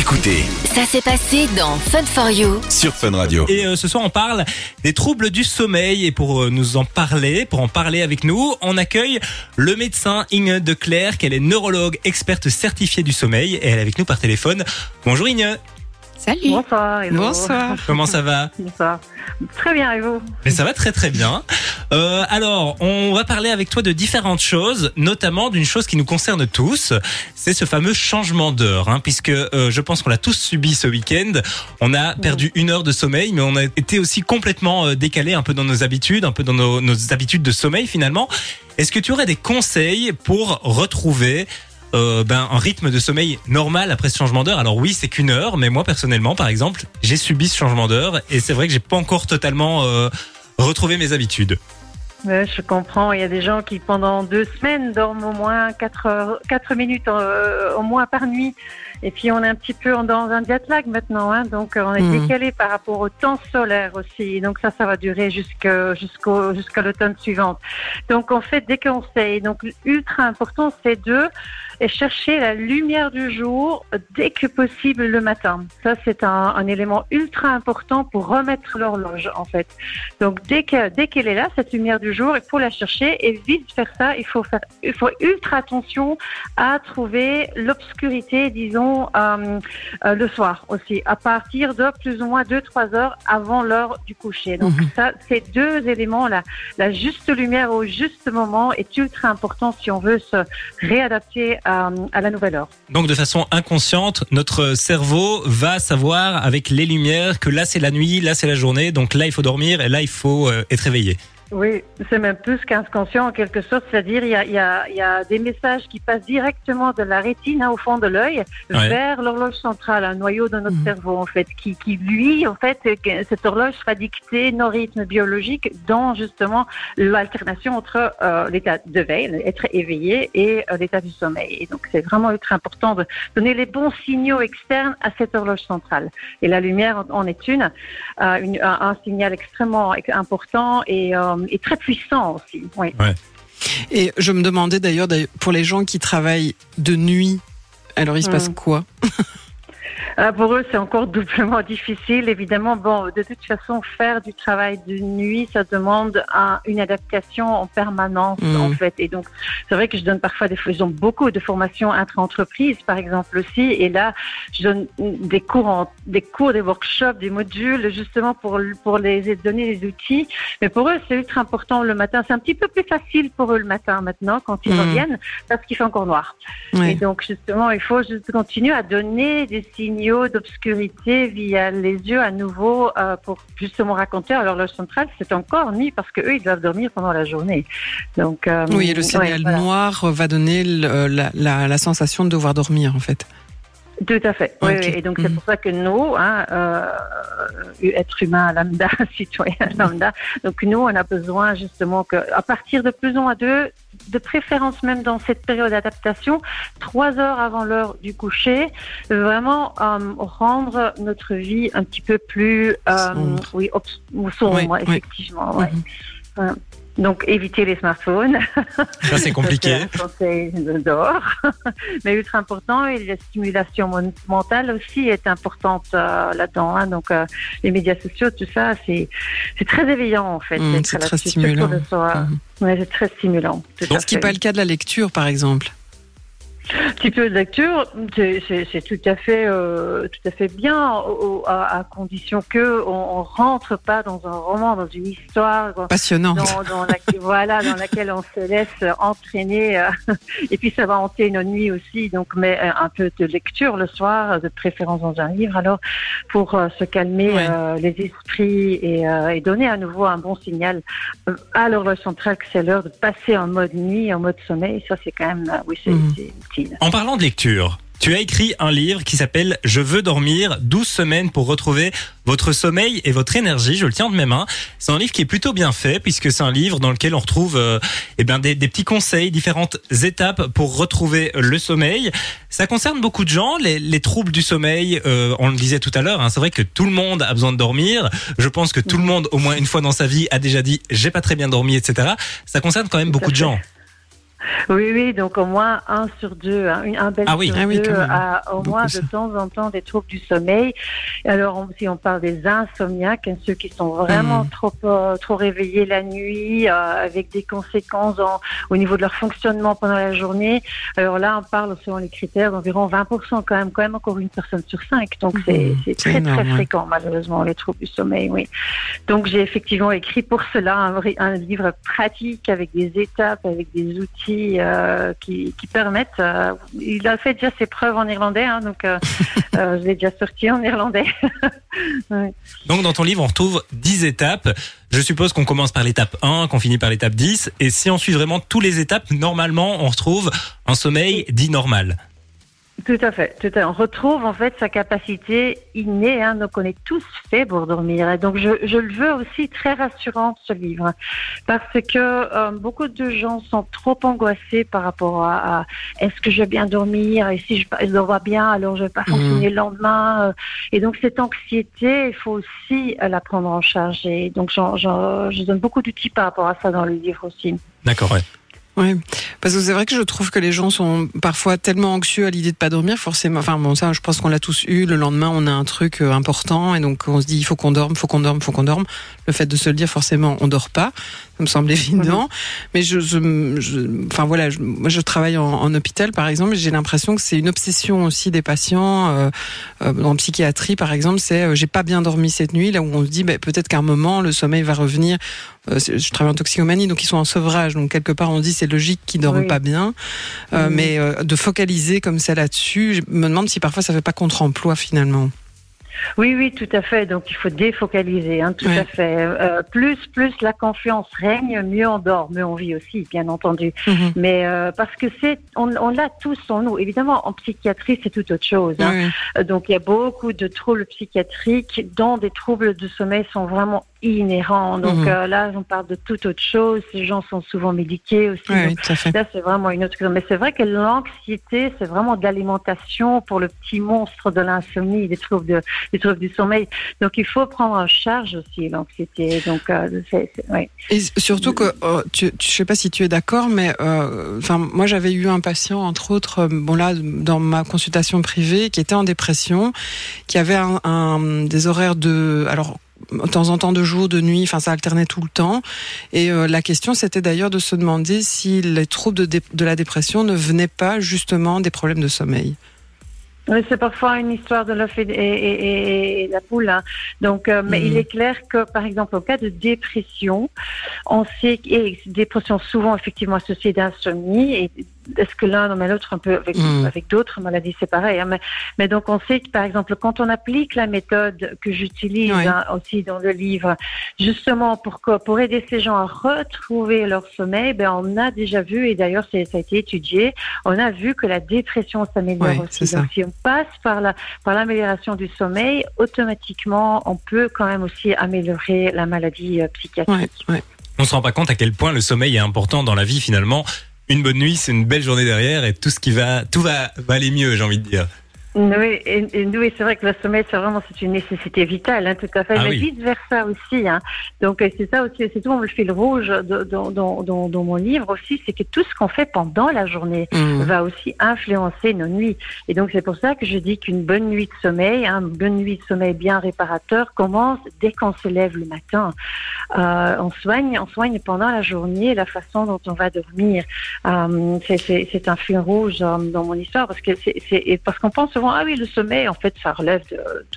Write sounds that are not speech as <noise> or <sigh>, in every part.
Écoutez Ça s'est passé dans Fun for You. sur Fun Radio. Et euh, ce soir, on parle des troubles du sommeil. Et pour euh, nous en parler, pour en parler avec nous, on accueille le médecin Inge de Clerc. Elle est neurologue, experte certifiée du sommeil. Et elle est avec nous par téléphone. Bonjour Inge. Salut. Bonsoir. hello. Bonsoir. Comment ça va Bonsoir. Très bien, et vous Mais ça va très très bien. Euh, alors, on va parler avec toi de différentes choses, notamment d'une chose qui nous concerne tous, c'est ce fameux changement d'heure, hein, puisque euh, je pense qu'on l'a tous subi ce week-end. On a perdu une heure de sommeil, mais on a été aussi complètement euh, décalé un peu dans nos habitudes, un peu dans nos, nos habitudes de sommeil finalement. Est-ce que tu aurais des conseils pour retrouver euh, ben, un rythme de sommeil normal après ce changement d'heure. Alors oui, c'est qu'une heure, mais moi personnellement, par exemple, j'ai subi ce changement d'heure et c'est vrai que j'ai pas encore totalement euh, retrouvé mes habitudes. Ouais, Je comprends. Il y a des gens qui, pendant deux semaines, dorment au moins 4, heures, 4 minutes euh, au moins par nuit. Et puis, on est un petit peu dans un jet lag maintenant. Hein, donc, on est Mhm. décalé par rapport au temps solaire aussi. Donc, ça, ça va durer jusqu'à l'automne suivante. Donc, on fait des conseils. Donc, ultra important, c'est de chercher la lumière du jour dès que possible le matin. Ça, c'est un, un élément ultra important pour remettre l'horloge, en fait. Donc dès que dès qu'elle est là, cette lumière du jour, il faut la chercher et vice versa, il faut faire il faut ultra attention à trouver l'obscurité, disons euh, euh, le soir aussi, à partir de plus ou moins 2-3 heures avant l'heure du coucher. Donc ça, ces deux éléments là, la juste lumière au juste moment est ultra important si on veut se réadapter à, à la nouvelle heure. Donc de façon inconsciente, notre cerveau va savoir avec les lumières que là c'est la nuit, là c'est la journée, donc là il faut dormir et là il faut euh, être réveillé. Oui, c'est même plus qu'inconscient en quelque sorte, c'est-à-dire il y a, y, a, y a des messages qui passent directement de la rétine hein, au fond de l'œil Ouais. vers l'horloge centrale, un noyau de notre Mhm. cerveau en fait, qui, qui lui en fait, euh, cette horloge sera dictée nos rythmes biologiques dans justement l'alternation entre euh, l'état de veille, être éveillé, et euh, l'état du sommeil. Et donc c'est vraiment ultra important de donner les bons signaux externes à cette horloge centrale. Et la lumière en est une, euh, une- un, un signal extrêmement important et, euh, et très puissant aussi. Oui. Et je me demandais d'ailleurs, pour les gens qui travaillent de nuit, alors il se passe Mm. quoi? <laughs> Ah, pour eux, c'est encore <laughs> doublement difficile. Évidemment, bon, de toute façon, faire du travail de nuit, ça demande un- une adaptation en permanence, en fait. Et donc, c'est vrai que je donne parfois des, je donne beaucoup de formations intra-entreprises, par exemple aussi. Et là, je donne des cours, en- des cours, des workshops, des modules, justement pour pour les donner des outils. Mais pour eux, c'est ultra important le matin. C'est un petit peu plus facile pour eux le matin maintenant quand ils Mm. reviennent, parce qu'il fait encore noir. Et donc, justement, il faut juste continuer à donner des signaux d'obscurité via les yeux à nouveau euh, pour justement raconter à l'horloge centrale, c'est encore nuit parce que eux, ils doivent dormir pendant la journée. Donc, euh, Oui, et le ouais, signal voilà. noir va donner la, la- la sensation de devoir dormir, en fait. Tout à fait. Oui, oui. Et donc, c'est Mhm. pour ça que nous, hein, euh, êtres humains lambda, <laughs> citoyens lambda, donc nous, on a besoin justement que, à partir de plus ou moins deux, de préférence même dans cette période d'adaptation, trois heures avant l'heure du coucher, vraiment euh, rendre notre vie un petit peu plus, euh, Sombre. oui, sombre, Oui, oui. effectivement. ouais. Mhm. Ouais. Donc, éviter les smartphones. Ça c'est <laughs> compliqué. C'est dehors. <laughs> Mais ultra important. Et la stimulation mentale aussi est importante euh, là-dedans. hein. Donc, euh, les médias sociaux, tout ça, c'est très éveillant en fait. Mm, d'être c'est très stimulant. Ouais, c'est très stimulant. tout Ce qui n'est pas le cas de la lecture, par exemple. Un petit peu de lecture, c'est- tout à fait, euh, tout à fait bien, au- à, à condition que on, on rentre pas dans un roman, dans une histoire, dans, Passionnant. dans, dans la, <laughs> voilà, dans laquelle on se laisse entraîner. euh, <laughs> et puis ça va hanter nos nuits aussi. Donc, mais euh, un peu de lecture le soir, de préférence dans un livre, alors pour euh, se calmer Ouais. les esprits et, et donner à nouveau un bon signal à l'horloge centrale que c'est l'heure de passer en mode nuit, en mode sommeil. Ça, c'est quand même, oui, c'est Mhm. Utile. En parlant de lecture, tu as écrit un livre qui s'appelle Je veux dormir, 12 semaines pour retrouver votre sommeil et votre énergie. Je le tiens de mes mains. C'est un livre qui est plutôt bien fait puisque c'est un livre dans lequel on retrouve euh, eh ben, des, des petits conseils, différentes étapes pour retrouver le sommeil. Ça concerne beaucoup de gens, les, les troubles du sommeil, euh, on le disait tout à l'heure, hein, c'est vrai que tout le monde a besoin de dormir. Je pense que tout le monde, au moins une fois dans sa vie, a déjà dit j'ai pas très bien dormi, etc. Ça concerne quand même beaucoup de gens. Oui, oui, donc au moins un sur deux, hein, un bel Ah oui. sur Ah oui, deux a au Beaucoup, moins ça. de temps en temps des troubles du sommeil. Alors on- si on parle des insomniaques, hein, ceux qui sont vraiment Mhm. trop euh, trop réveillés la nuit, euh, avec des conséquences en- au niveau de leur fonctionnement pendant la journée. Alors là, on parle selon les critères d'environ 20% quand même, quand même encore une personne sur cinq. Donc c'est Mhm. c'est C'est très énorme, très ouais. fréquent malheureusement les troubles du sommeil. Oui. Donc j'ai effectivement écrit pour cela un livre pratique avec des étapes, avec des outils euh, qui, qui permettent. euh, il a fait déjà ses preuves en irlandais, hein, donc euh, <laughs> je l'ai déjà sorti en irlandais. <laughs> Ouais. Donc dans ton livre, on retrouve 10 étapes. Je suppose qu'on commence par l'étape 1, qu'on finit par l'étape 10. Et si on suit vraiment toutes les étapes, normalement, on retrouve un sommeil dit normal. Tout à fait, tout à fait. On retrouve en fait sa capacité innée, hein, donc on est tous faits pour dormir. Et donc je, je le veux aussi très rassurant ce livre, parce que euh, beaucoup de gens sont trop angoissés par rapport à, à est-ce que je vais bien dormir? Et si je ne dors pas bien, alors je vais pas Mhm. fonctionner le lendemain. euh. Et donc cette anxiété, il faut aussi euh, la prendre en charge. Et donc je donne beaucoup d'outils par rapport à ça dans le livre aussi. D'accord, ouais. Oui, parce que c'est vrai que je trouve que les gens sont parfois tellement anxieux à l'idée de pas dormir, forcément. Enfin bon, ça, je pense qu'on l'a tous eu. Le lendemain, on a un truc euh, important et donc on se dit il faut qu'on dorme, faut qu'on dorme, faut qu'on dorme. Le fait de se le dire, forcément, on dort pas. Ça me semble évident. <laughs> Mais je, je, je- enfin voilà, je, moi je travaille en, en hôpital par exemple. et J'ai l'impression que c'est une obsession aussi des patients euh, euh, en psychiatrie par exemple. C'est euh, j'ai pas bien dormi cette nuit. Là où on se dit ben, peut-être qu'à un moment le sommeil va revenir. Euh, je travaille en toxicomanie, donc ils sont en sevrage. Donc quelque part on dit c'est logique qu'ils dorment Oui. pas bien. Euh. Mais euh, de focaliser comme ça là-dessus, je me demande si parfois ça fait pas contre-emploi finalement. Oui, oui, tout à fait. Donc il faut défocaliser, hein, tout Ouais. à fait. Euh, plus, plus la confiance règne, mieux on dort, mieux on vit aussi, bien entendu. Mhm. Mais euh, parce que c'est, on, on l'a tous en nous. Évidemment, en psychiatrie, c'est tout autre chose. hein. Euh, Donc il y a beaucoup de troubles psychiatriques dont des troubles de sommeil sont vraiment inhérents. Donc Mhm. euh, là, on parle de toute autre chose. Ces gens sont souvent médiqués aussi. Donc, oui, tout. Là, c'est vraiment une autre chose. Mais c'est vrai que l'anxiété, c'est vraiment de l'alimentation pour le petit monstre de l'insomnie, des troubles, de, des troubles du sommeil. Donc, il faut prendre en charge aussi l'anxiété. Donc, euh. Et surtout que, euh, tu, tu- je sais pas si tu es d'accord, mais euh, enfin, moi j'avais eu un patient, entre autres, euh, bon là, dans ma consultation privée, qui était en dépression, qui avait des horaires de, alors de temps en temps de jour, de nuit, enfin ça alternait tout le temps. Et la question c'était d'ailleurs de se demander si les troubles de la dépression ne venaient pas justement des problèmes de sommeil. Oui, c'est parfois une histoire de l'œuf et, et- et- et la poule. hein. Donc, euh, mais il est clair que, par exemple, au cas de dépression, on sait que et dépression souvent effectivement associée d'insomnie. Et est-ce que l'un met l'autre un peu avec, Mhm. avec d'autres maladies, c'est pareil. hein. mais, mais donc, on sait que, par exemple, quand on applique la méthode que j'utilise hein, aussi dans le livre, justement pour aider ces gens à retrouver leur sommeil, ben on a déjà vu et d'ailleurs ça a été étudié, on a vu que la dépression s'améliore aussi. Donc, si on passe par la par l'amélioration du sommeil, automatiquement, on peut quand même aussi améliorer la maladie euh, psychiatrique. Ouais. On se rend pas compte à quel point le sommeil est important dans la vie finalement. Une bonne nuit, c'est une belle journée derrière et tout ce qui va, tout va, va aller mieux, j'ai envie de dire. Oui, et, et oui, c'est vrai que le sommeil, c'est vraiment c'est une nécessité vitale, hein, tout à fait, Ah mais oui. vice versa aussi. Hein. Donc c'est ça aussi, c'est tout le fil rouge de- dans, dans, dans, dans mon livre aussi, c'est que tout ce qu'on fait pendant la journée Mhm. va aussi influencer nos nuits. Et donc c'est pour ça que je dis qu'une bonne nuit de sommeil, hein, une bonne nuit de sommeil bien réparateur commence dès qu'on se lève le matin. Euh, on soigne, on soigne pendant la journée la façon dont on va dormir. Euh, c'est- un fil rouge euh, dans mon histoire parce que c'est parce qu'on pense ah oui le sommeil en fait ça relève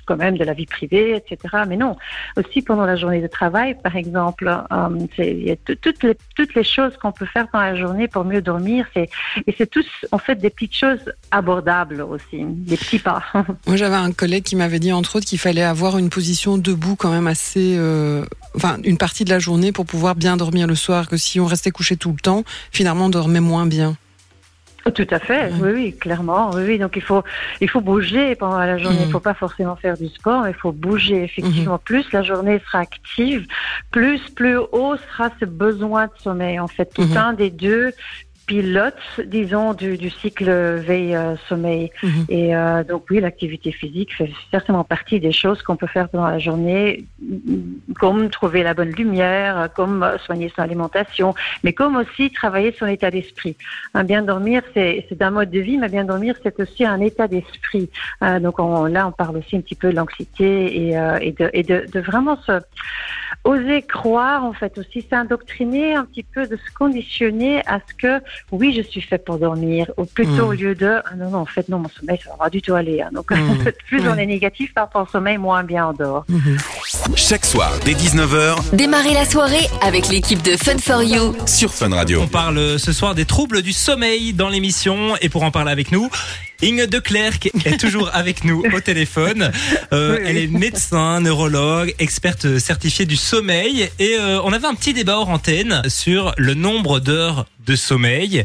quand même de la vie privée etc. Mais non aussi pendant la journée de travail par exemple euh, il y a tout- toutes les choses qu'on peut faire dans la journée pour mieux dormir et c'est tous en fait des petites choses abordables aussi des petits pas. <laughs> Moi, j'avais un collègue qui m'avait dit, entre autres, qu'il fallait avoir une position debout quand même assez, euh, enfin, une partie de la journée pour pouvoir bien dormir le soir. Que si on restait couché tout le temps, finalement, on dormait moins bien. Tout à fait, oui, oui, clairement, oui, oui. Donc il faut, il faut bouger pendant la journée. Il Mhm. faut pas forcément faire du sport, mais il faut bouger. Effectivement, plus la journée sera active, plus plus haut sera ce besoin de sommeil. En fait, tout Mhm. un des deux pilote, disons, du, du cycle veille-sommeil. Mhm. Et euh, donc oui, l'activité physique fait certainement partie des choses qu'on peut faire pendant la journée, comme trouver la bonne lumière, comme euh, soigner son alimentation, mais comme aussi travailler son état d'esprit. Un bien dormir, c'est c'est un mode de vie, mais bien dormir, c'est aussi un état d'esprit. Euh, donc on- là, on parle aussi un petit peu de l'anxiété et, euh, et, de, et de, de vraiment se oser croire, en fait, aussi s'indoctriner un petit peu, de se conditionner à ce que oui, je suis fait pour dormir, ou plutôt Mm. au lieu de ah non, non, en fait, non, mon sommeil, ça va pas du tout aller. hein. Donc, <laughs> Mm. en fait, plus on Ouais. est négatif par rapport au sommeil, moins bien on dort. Mhm. Chaque soir, dès 19h, Démarrez la soirée avec l'équipe de Fun for You. sur Fun Radio. On parle euh, ce soir des troubles du sommeil dans l'émission et pour en parler avec nous, Inge Declercq est toujours avec nous au téléphone. <laughs> Euh, Oui, oui. Elle est médecin, neurologue, experte certifiée du sommeil et euh, on avait un petit débat hors antenne sur le nombre d'heures de sommeil.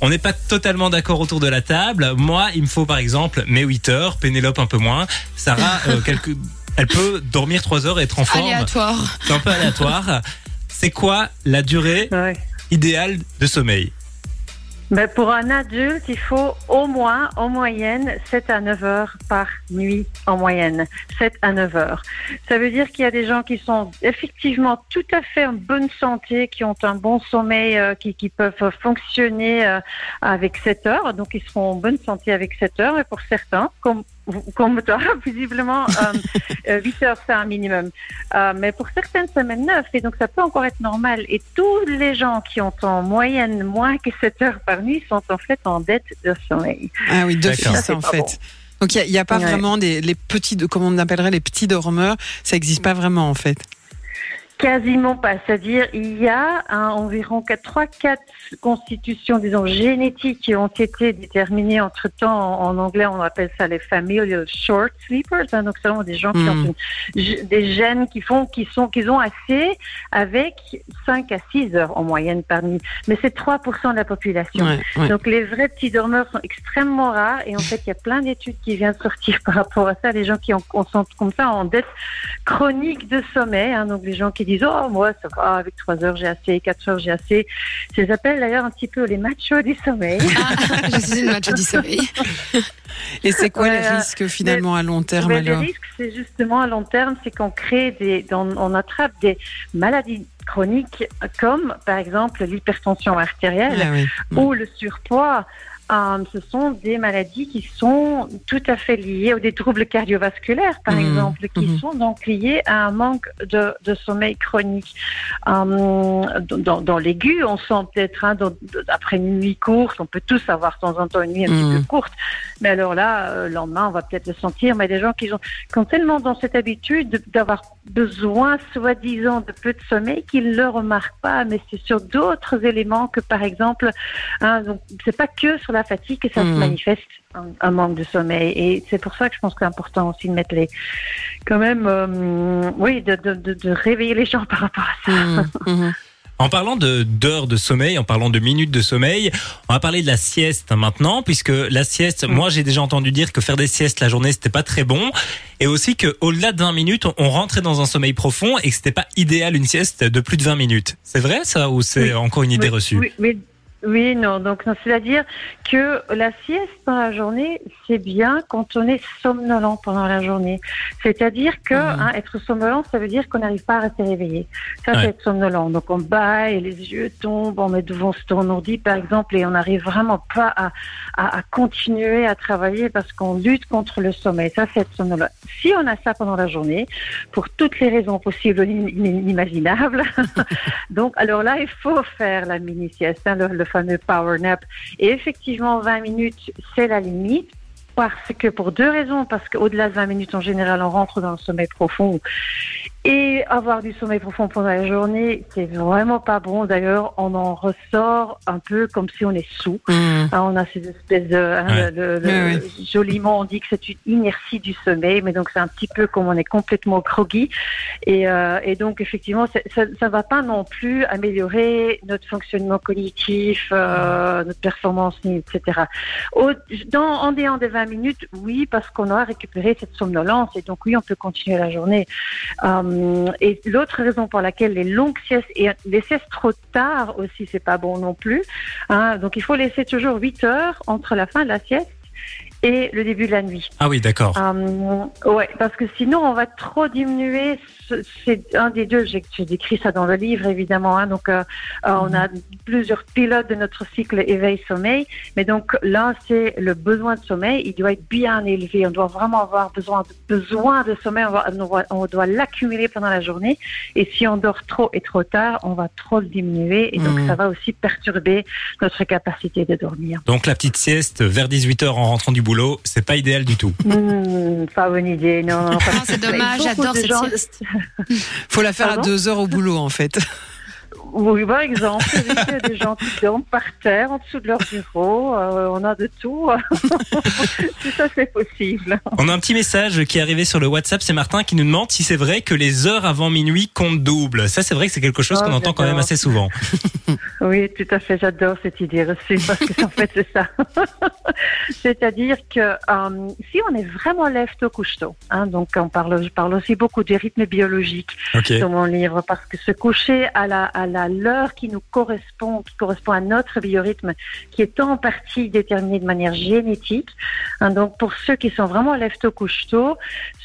On n'est pas totalement d'accord autour de la table. Moi, il me faut par exemple mes 8 heures, Pénélope un peu moins. Sarah, euh, <laughs> quelques... elle peut dormir 3 heures et être en forme. Aléatoire. C'est un peu aléatoire. C'est quoi la durée Ouais. idéale de sommeil? Ben, pour un adulte, il faut au moins, en moyenne, 7 à 9 heures par nuit, en moyenne. 7 à 9 heures. Ça veut dire qu'il y a des gens qui sont effectivement tout à fait en bonne santé, qui ont un bon sommeil, euh, qui, qui peuvent fonctionner euh, avec 7 heures. Donc, ils seront en bonne santé avec 7 heures. Et pour certains, comme comme toi, <laughs> visiblement, euh, euh, 8 heures, c'est un minimum. Euh, mais pour certaines, même 9. Et donc, ça peut encore être normal. Et tous les gens qui ont en moyenne moins que 7 heures par nuit sont en fait en dette de sommeil. Ah oui, d'office Ça, en fait. bon. Donc il n'y a, pas Ouais. vraiment des les petits, de- comment on appellerait les petits dormeurs, ça n'existe pas vraiment en fait. Quasiment pas. C'est-à-dire, il y a hein, environ 3-4 constitutions, disons, génétiques qui ont été déterminées entre-temps. En, en anglais, on appelle ça les familial short sleepers. hein. donc, c'est des gens qui ont une- g- des gènes qui font, qui sont, qu'ils ont assez avec 5 à 6 heures en moyenne par nuit. Mais c'est 3% de la population. Ouais, ouais. Donc les vrais petits dormeurs sont extrêmement rares et en fait il y a plein d'études qui viennent sortir <laughs> par rapport à ça. Les gens qui ont, on sont comme ça en dette chronique de sommeil, hein, donc les gens qui disent oh moi ça va avec trois heures j'ai assez, quatre heures j'ai assez. Je les appelle d'ailleurs un petit peu les machos du sommeil. Ah, <laughs> je suis une match du sommeil. <laughs> Et c'est quoi Ouais, les risques finalement à long terme Mais les alors risques, c'est justement à long terme, c'est qu'on crée des, on, on attrape des maladies chroniques comme par exemple l'hypertension artérielle. Ah oui. ou le surpoids. Euh, ce sont des maladies qui sont tout à fait liées ou des troubles cardiovasculaires, par Mhm, exemple, qui mhm. sont donc liés à un manque de, de sommeil chronique. Euh, dans, dans l'aigu, on sent peut-être, hein, après une nuit courte, on peut tous avoir de temps en temps une nuit un petit peu courte, mais alors là, euh, le lendemain, on va peut-être le sentir, mais des gens qui, ont, qui ont tellement dans cette habitude de- d'avoir besoin, soi-disant, de peu de sommeil, qu'ils ne le remarquent pas, mais c'est sur d'autres éléments que, par exemple, Hein, donc, c'est pas que sur la fatigue que ça Mhm. se manifeste un, un manque de sommeil. Et c'est pour ça que je pense que c'est important aussi de mettre les, quand même, euh, oui, de, de, de, de réveiller les gens <laughs> par rapport à ça. Mhm, mhm. En parlant de d'heures de sommeil, en parlant de minutes de sommeil, on va parler de la sieste maintenant, puisque la sieste, moi j'ai déjà entendu dire que faire des siestes la journée c'était pas très bon, et aussi que au-delà de 20 minutes, on rentrait dans un sommeil profond et que c'était pas idéal une sieste de plus de 20 minutes. C'est vrai ça ou c'est Oui. encore une idée Oui, reçue? Oui, oui, non. Donc, c'est-à-dire que la sieste dans la journée, c'est bien quand on est somnolent pendant la journée. C'est-à-dire que Mhm. hein, être somnolent, ça veut dire qu'on n'arrive pas à rester réveillé. Ça, Ouais. c'est être somnolent. Donc, on baille, les yeux tombent, on met devant son ordi, par exemple, et on n'arrive vraiment pas à, à, à continuer à travailler parce qu'on lutte contre le sommeil. Ça, c'est être somnolent. Si on a ça pendant la journée, pour toutes les raisons possibles et inimaginables, <laughs> donc, alors là, il faut faire la mini-sieste, hein, le, le fameux power nap. Et effectivement, 20 minutes, c'est la limite. Parce que pour deux raisons, parce qu'au-delà de 20 minutes en général, on rentre dans le sommeil profond. Et avoir du sommeil profond pendant la journée, c'est vraiment pas bon. D'ailleurs, on en ressort un peu comme si on est sous. Mhm. Ah, on a ces espèces de, hein, Ouais. le- le- Ouais, joliment on dit que c'est une inertie du sommeil, mais donc c'est un petit peu comme on est complètement groggy. Et, euh, et donc effectivement, ça ne va pas non plus améliorer notre fonctionnement cognitif, euh, notre performance, etc. Au, dans, en dehors des 20 minutes, oui, parce qu'on a récupéré cette somnolence, et donc oui, on peut continuer la journée. Euh, Euh, et l'autre raison pour laquelle les longues siestes et les siestes trop tard aussi, c'est pas bon non plus. hein. donc il faut laisser toujours 8 heures entre la fin de la sieste et le début de la nuit. Ah oui, d'accord. Euh, ouais, parce que sinon on va trop diminuer. Ce- C'est un des deux. J'ai décrit ça dans le livre évidemment. hein. donc euh, euh, on a plusieurs pilotes de notre cycle éveil-sommeil, mais donc là c'est le besoin de sommeil. Il doit être bien élevé. On doit vraiment avoir besoin de, besoin de sommeil. On, va- on doit, on doit l'accumuler pendant la journée. Et si on dort trop et trop tard, on va trop le diminuer et donc Mhm. ça va aussi perturber notre capacité de dormir. Donc la petite sieste vers 18h en rentrant du boulot, c'est pas idéal du tout. Hmm, pas bonne idée, non. non, c'est dommage, j'adore cette gens- sieste. Faut la faire à deux heures au boulot, en fait. Oui, par exemple, il y a des gens qui dorment par terre, en dessous de leur bureau. euh, on a de tout. <laughs> tout ça, c'est possible. On a un petit message qui est arrivé sur le WhatsApp, c'est Martin qui nous demande si c'est vrai que les heures avant minuit comptent double. Ça, c'est vrai que c'est quelque chose Oh, qu'on entend quand même assez souvent. <laughs> Oui, tout à fait. J'adore cette idée reçue parce que en fait, c'est ça. <laughs> C'est-à-dire que euh, si on est vraiment lève tôt, couche tôt, hein, donc on parle, je parle aussi beaucoup des rythmes biologiques. Dans mon livre parce que se coucher à la à la l'heure qui nous correspond, qui correspond à notre biorhythme, qui est en partie déterminé de manière génétique. Hein, donc pour ceux qui sont vraiment lève tôt couche tôt,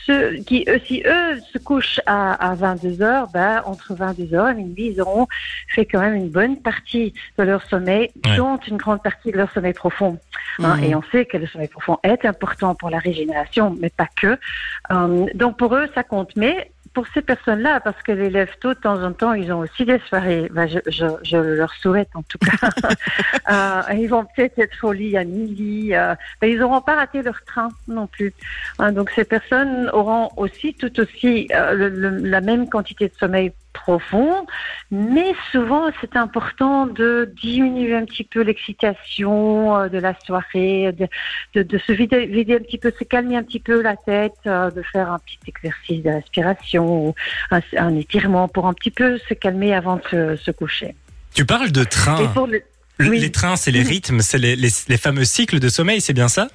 ceux qui eux, si eux se couchent à, à 22 heures, ben entre 22 heures et minuit, ils auront fait quand même une bonne partie de leur sommeil, Ouais. dont une grande partie de leur sommeil profond. Hein, Mhm. Et on sait que le sommeil profond est important pour la régénération, mais pas que. Euh, donc pour eux, ça compte. Mais pour ces personnes-là, parce que les lève tôt, de temps en temps, ils ont aussi des soirées. Ben, je, je, je leur souhaite en tout cas. <laughs> Euh, ils vont peut-être être au lit à midi. Euh, ben, ils n'auront pas raté leur train non plus. Hein, donc ces personnes auront aussi tout aussi euh, le- le- la même quantité de sommeil profond, mais souvent c'est important de diminuer un petit peu l'excitation euh, de la soirée, de, de, de se vider, vider un petit peu, se calmer un petit peu la tête, euh, de faire un petit exercice de respiration ou un, un étirement pour un petit peu se calmer avant de se, se coucher. Tu parles de train. Le- oui. Les trains, c'est les rythmes, c'est les, les, les fameux cycles de sommeil, c'est bien ça?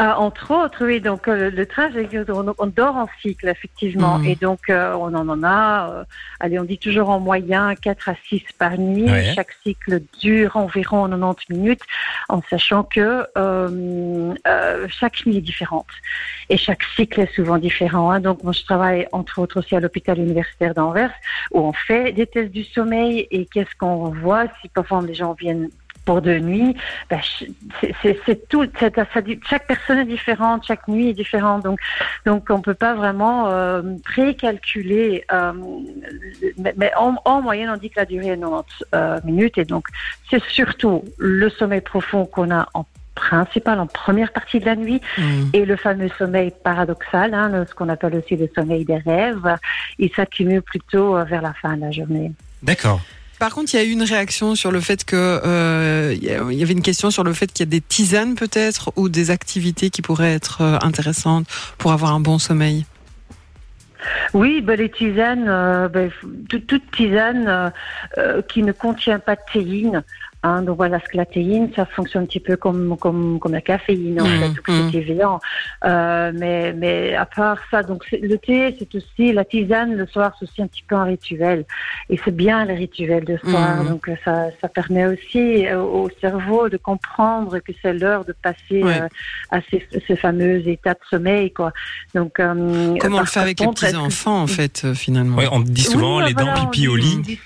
Euh, entre autres, oui. Donc euh, le, train, on, on dort en cycle, effectivement, Mhm. et donc euh, on en en a. allez, on dit toujours en moyen 4 à 6 par nuit. Ouais. Chaque cycle dure environ 90 minutes, en sachant que chaque nuit est différente et chaque cycle est souvent différent. hein. Donc moi, je travaille entre autres aussi à l'hôpital universitaire d'Anvers, où on fait des tests du sommeil et qu'est-ce qu'on voit si parfois les gens viennent pour deux nuits, ben, c'est- tout. chaque personne est différente, chaque nuit est différente. Donc, donc on peut pas vraiment euh, précalculer. euh, mais mais en, en moyenne, on dit que la durée est 90 euh, minutes. Et donc, c'est surtout le sommeil profond qu'on a en principal en première partie de la nuit Mhm. et le fameux sommeil paradoxal, hein, le- ce qu'on appelle aussi le sommeil des rêves, il s'accumule plutôt euh, vers la fin de la journée. D'accord. Par contre, il y a eu une réaction sur le fait que euh, y avait une question sur le fait qu'il y a des tisanes peut-être ou des activités qui pourraient être euh, intéressantes pour avoir un bon sommeil? Oui, ben, les tisanes, euh, ben, toute, tisane qui ne contient pas de théine. Hein, donc voilà, parce que la théine, ça fonctionne un petit peu comme comme comme la caféine, en Mhm, fait, ou que mhm. c'est évident. Euh, mais mais à part ça, donc le thé, c'est aussi la tisane le soir, c'est aussi un petit peu un rituel. Et c'est bien le rituel de soir. Mhm. Donc ça ça permet aussi euh, au cerveau de comprendre que c'est l'heure de passer Ouais. euh, à ces, ces fameux états de sommeil, quoi. Donc euh, Comme on le fait avec les contre, est-ce petits enfants en fait euh, finalement? Ouais, on dit souvent oui, les dents pipi au lit.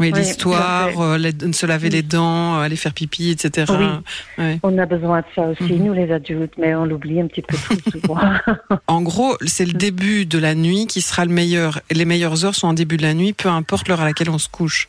Oui, Oui, l'histoire, euh, se laver les dents, euh, aller faire pipi, etc. Oui. Ouais. On a besoin de ça aussi, Mhm. nous les adultes, mais on l'oublie un petit peu trop souvent. <laughs> En gros, c'est le début de la nuit qui sera le meilleur. Et les meilleures heures sont en début de la nuit, peu importe l'heure à laquelle on se couche.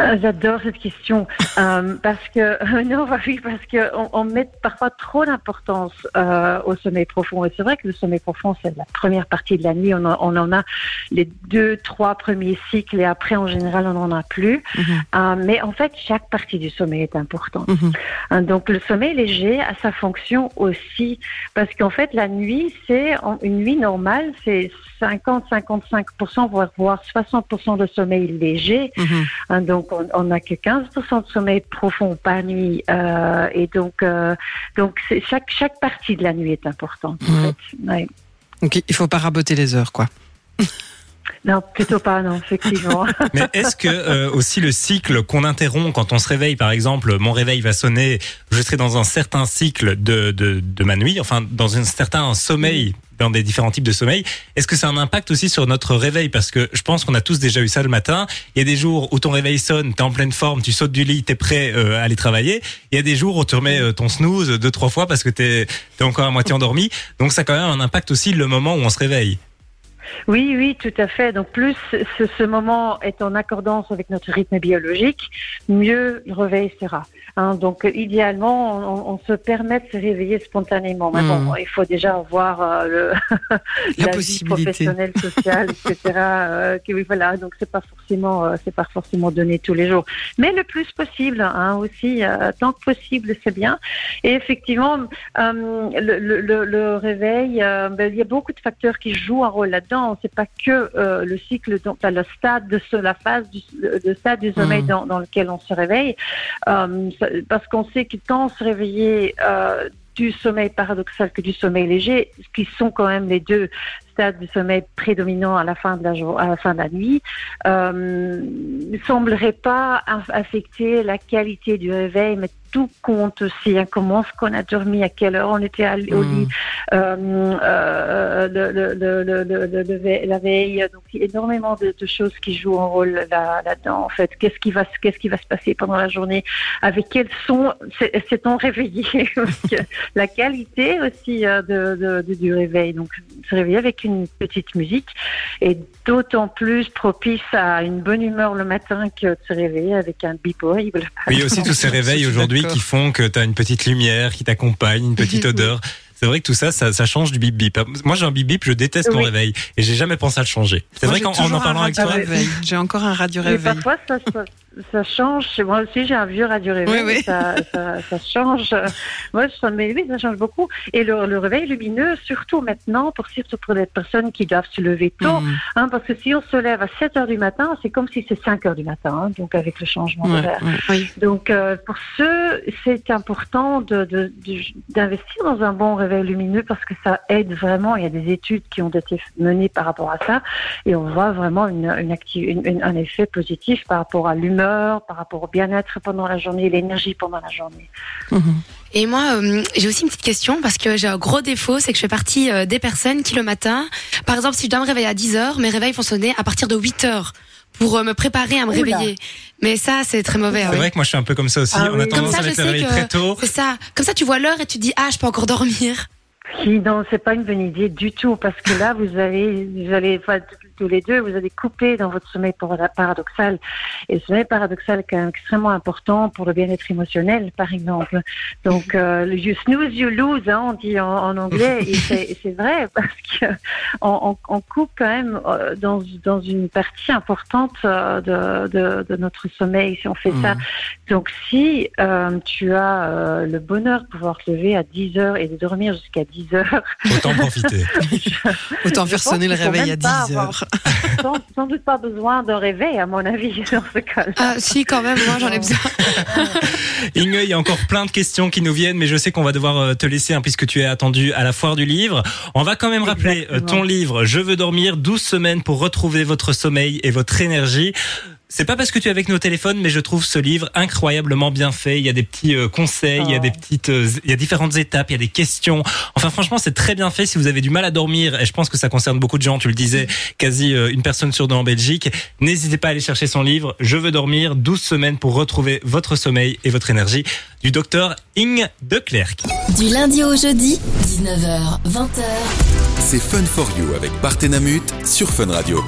Euh, J'adore cette question euh, parce que non, <laughs> bah oui, parce que on, on met parfois trop d'importance euh, au sommeil profond. Et c'est vrai que le sommeil profond, c'est la première partie de la nuit. On, en- on en a les deux, trois premiers cycles et après, en général, on n'en a plus. Mhm. Euh, mais en fait, chaque partie du sommeil est importante. Mhm. Hein, Donc le sommeil léger a sa fonction aussi parce qu'en fait la nuit c'est une nuit normale c'est 50-55% voire, voire 60% de sommeil léger Mhm. Hein, donc on on n'a que 15% de sommeil profond par nuit euh, et donc euh, donc chaque chaque partie de la nuit est importante en Mhm. fait. Ouais. Donc il faut pas raboter les heures, quoi. Non, plutôt pas, non, effectivement. <laughs> Mais est-ce que euh, aussi le cycle qu'on interrompt quand on se réveille, par exemple, mon réveil va sonner, je serai dans un certain cycle de, de, de ma nuit, enfin dans un certain sommeil, dans des différents types de sommeil. Est-ce que ça a un impact aussi sur notre réveil? Parce que je pense qu'on a tous déjà eu ça le matin. Il y a des jours où ton réveil sonne, t'es en pleine forme, tu sautes du lit, t'es prêt euh, à aller travailler. Il y a des jours où tu remets euh, ton snooze deux trois fois parce que t'es es encore à moitié endormi. Donc ça a quand même un impact aussi le moment où on se réveille. Oui, oui, tout à fait. Donc plus ce, ce moment est en accordance avec notre rythme biologique, mieux le réveil sera. Hein, donc idéalement, on, on, se permet de se réveiller spontanément. Mais bon, Hmm. il faut déjà avoir euh, le La <laughs> vie professionnelle, sociale, etc. euh, que, oui, voilà, donc c'est pas forcément, euh, c'est pas forcément donné tous les jours. Mais le plus possible, hein, aussi, tant que possible, c'est bien. Et effectivement, le, le, le- le réveil, ben, il y a beaucoup de facteurs qui jouent un rôle là-dedans. C'est pas que euh, le cycle, donc, le stade de ce- la phase du, le stade du sommeil Mhm. dans, dans lequel on se réveille, Euh, parce qu'on sait que quand se réveillait euh, du sommeil paradoxal que du sommeil léger, ce qui sont quand même les deux stades du sommeil prédominants à la fin de la à la fin de la nuit, euh, ne semblerait pas aff- affecter la qualité du réveil, mais tout compte aussi. Hein, comment est-ce qu'on a dormi, à quelle heure on était à- au lit, euh, euh, le, ve- la veille. Donc, il y a énormément de, de choses qui jouent un rôle là- là-dedans. en fait, qu'est-ce qui va, se- qu'est-ce qui va se passer pendant la journée, avec quel son s'est- s'est-on réveillé, <laughs> la qualité aussi euh, de- de- du réveil. Donc, se réveiller avec une petite musique est d'autant plus propice à une bonne humeur le matin que de se réveiller avec un bip horrible. Oui, aussi tous ces <laughs> réveils aujourd'hui qui font que tu as une petite lumière qui t'accompagne, une petite odeur. C'est vrai que tout ça, ça, ça change du bip bip. Moi, j'ai un bip bip, je déteste mon Oui. réveil et j'ai jamais pensé à le changer. C'est vrai qu'en en parlant avec radio toi, réveil. J'ai encore un radio Mais réveil. parfois, ça, ça, ça change. Moi aussi, j'ai un vieux radio réveil. Oui, oui. Ça, ça, ça change. Moi, ça, mais oui, ça change beaucoup. Et le, le réveil lumineux, surtout maintenant, pour, surtout pour les personnes qui doivent se lever tôt. Mm. Hein, parce que si on se lève à 7 heures du matin, c'est comme si c'est 5 heures du matin, hein, donc avec le changement Ouais, d'horaire. ouais. Donc, euh, pour ceux, c'est important de- de- de- d'investir dans un bon réveil lumineux parce que ça aide vraiment. Il y a des études qui ont été menées par rapport à ça et on voit vraiment une, une acti- une- une- un effet positif par rapport à l'humeur, par rapport au bien-être pendant la journée, l'énergie pendant la journée. Mhm. Et moi, euh, j'ai aussi une petite question parce que j'ai un gros défaut, c'est que je fais partie euh, des personnes qui le matin, par exemple, si je dois me réveiller à 10 heures, mes réveils vont sonner à partir de 8 heures pour euh, me préparer à me Oula. réveiller. Mais ça, c'est très mauvais. c'est oui. vrai que moi, je suis un peu comme ça aussi. Ah On a tendance Comme ça, à je mettre sais le réveil que- très tôt. C'est ça. Comme ça, tu vois l'heure et tu te dis, ah, je peux encore dormir. Si, non, c'est pas une bonne idée du tout, parce que là, vous allez, vous allez, enfin, tous les deux, vous allez couper dans votre sommeil para- paradoxal. Et le sommeil paradoxal est quand même extrêmement important pour le bien-être émotionnel, par exemple. Donc, euh, le you snooze, you lose, hein, on dit en, en anglais, et <laughs> c'est vrai, parce que on, on- on coupe quand même euh, dans, dans une partie importante euh, de, de, de notre sommeil si on fait ça. Mhm. Donc, si euh, tu as euh, le bonheur de pouvoir te lever à 10 heures et de dormir jusqu'à 10 heures, Autant profiter. <laughs> Autant faire sonner le réveil à pas 10 avoir- heures. sans, sans doute pas besoin d'un réveil, à mon avis, <laughs> dans ce cas-là. Ah, si, quand même, moi, j'en ai besoin. <laughs> Inge, il y a encore plein de questions qui nous viennent, mais je sais qu'on va devoir euh, te laisser hein, puisque tu es attendu à la foire du livre. On va quand même rappeler euh, Exactement. ton livre Je veux dormir 12 semaines pour retrouver votre sommeil et votre énergie. C'est pas parce que tu es avec nos téléphones, mais je trouve ce livre incroyablement bien fait. Il y a des petits euh, conseils, il y a Oh. des petites, euh, il y a différentes étapes, il y a des questions. Enfin, franchement, c'est très bien fait. Si vous avez du mal à dormir, et je pense que ça concerne beaucoup de gens, tu le disais, quasi euh, une personne sur deux en Belgique, n'hésitez pas à aller chercher son livre. Je veux dormir 12 semaines pour retrouver votre sommeil et votre énergie du docteur Ing de Klerk. Du lundi au jeudi, 19h, 20h. C'est Fun for You avec Partenamut sur Fun Radio.